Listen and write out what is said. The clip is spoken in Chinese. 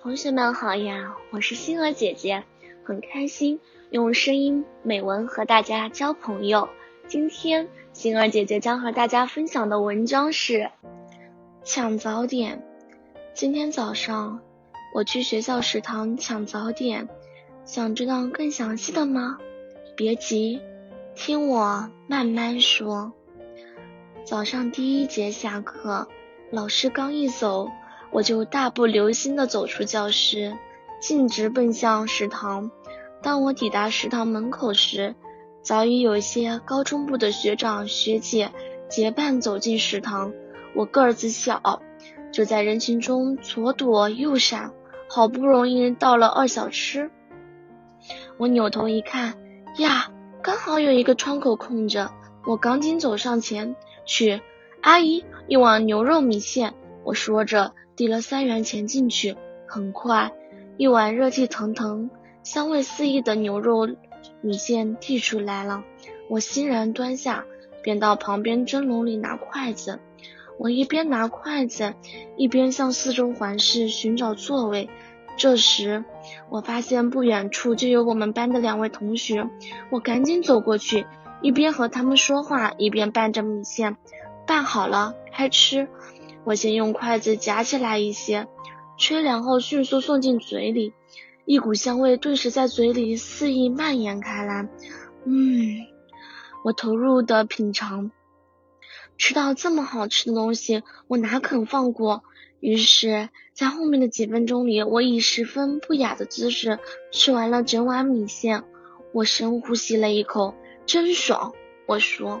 同学们好呀，我是星儿姐姐，很开心用声音美文和大家交朋友。今天星儿姐姐将和大家分享的文章是抢早点。今天早上我去学校食堂抢早点，想知道更详细的吗？别急，听我慢慢说。早上第一节下课，老师刚一走。我就大步流星地走出教室，径直奔向食堂。当我抵达食堂门口时，早已有一些高中部的学长学姐结伴走进食堂。我个子小，就在人群中左躲右闪，好不容易到了二小吃。我扭头一看，呀，刚好有一个窗口空着。我赶紧走上前去，阿姨，一碗牛肉米线。我说着。递了三元钱进去，很快，一碗热气腾腾、香味四溢的牛肉米线递出来了。我欣然端下，便到旁边蒸笼里拿筷子。我一边拿筷子，一边向四周环视，寻找座位。这时，我发现不远处就有我们班的两位同学，我赶紧走过去，一边和他们说话，一边拌着米线。拌好了，开吃。我先用筷子夹起来一些，吹凉后迅速送进嘴里，一股香味顿时在嘴里肆意蔓延开来。嗯，我投入的品尝，吃到这么好吃的东西，我哪肯放过？于是，在后面的几分钟里，我以十分不雅的姿势吃完了整碗米线。我深呼吸了一口，真爽。我说。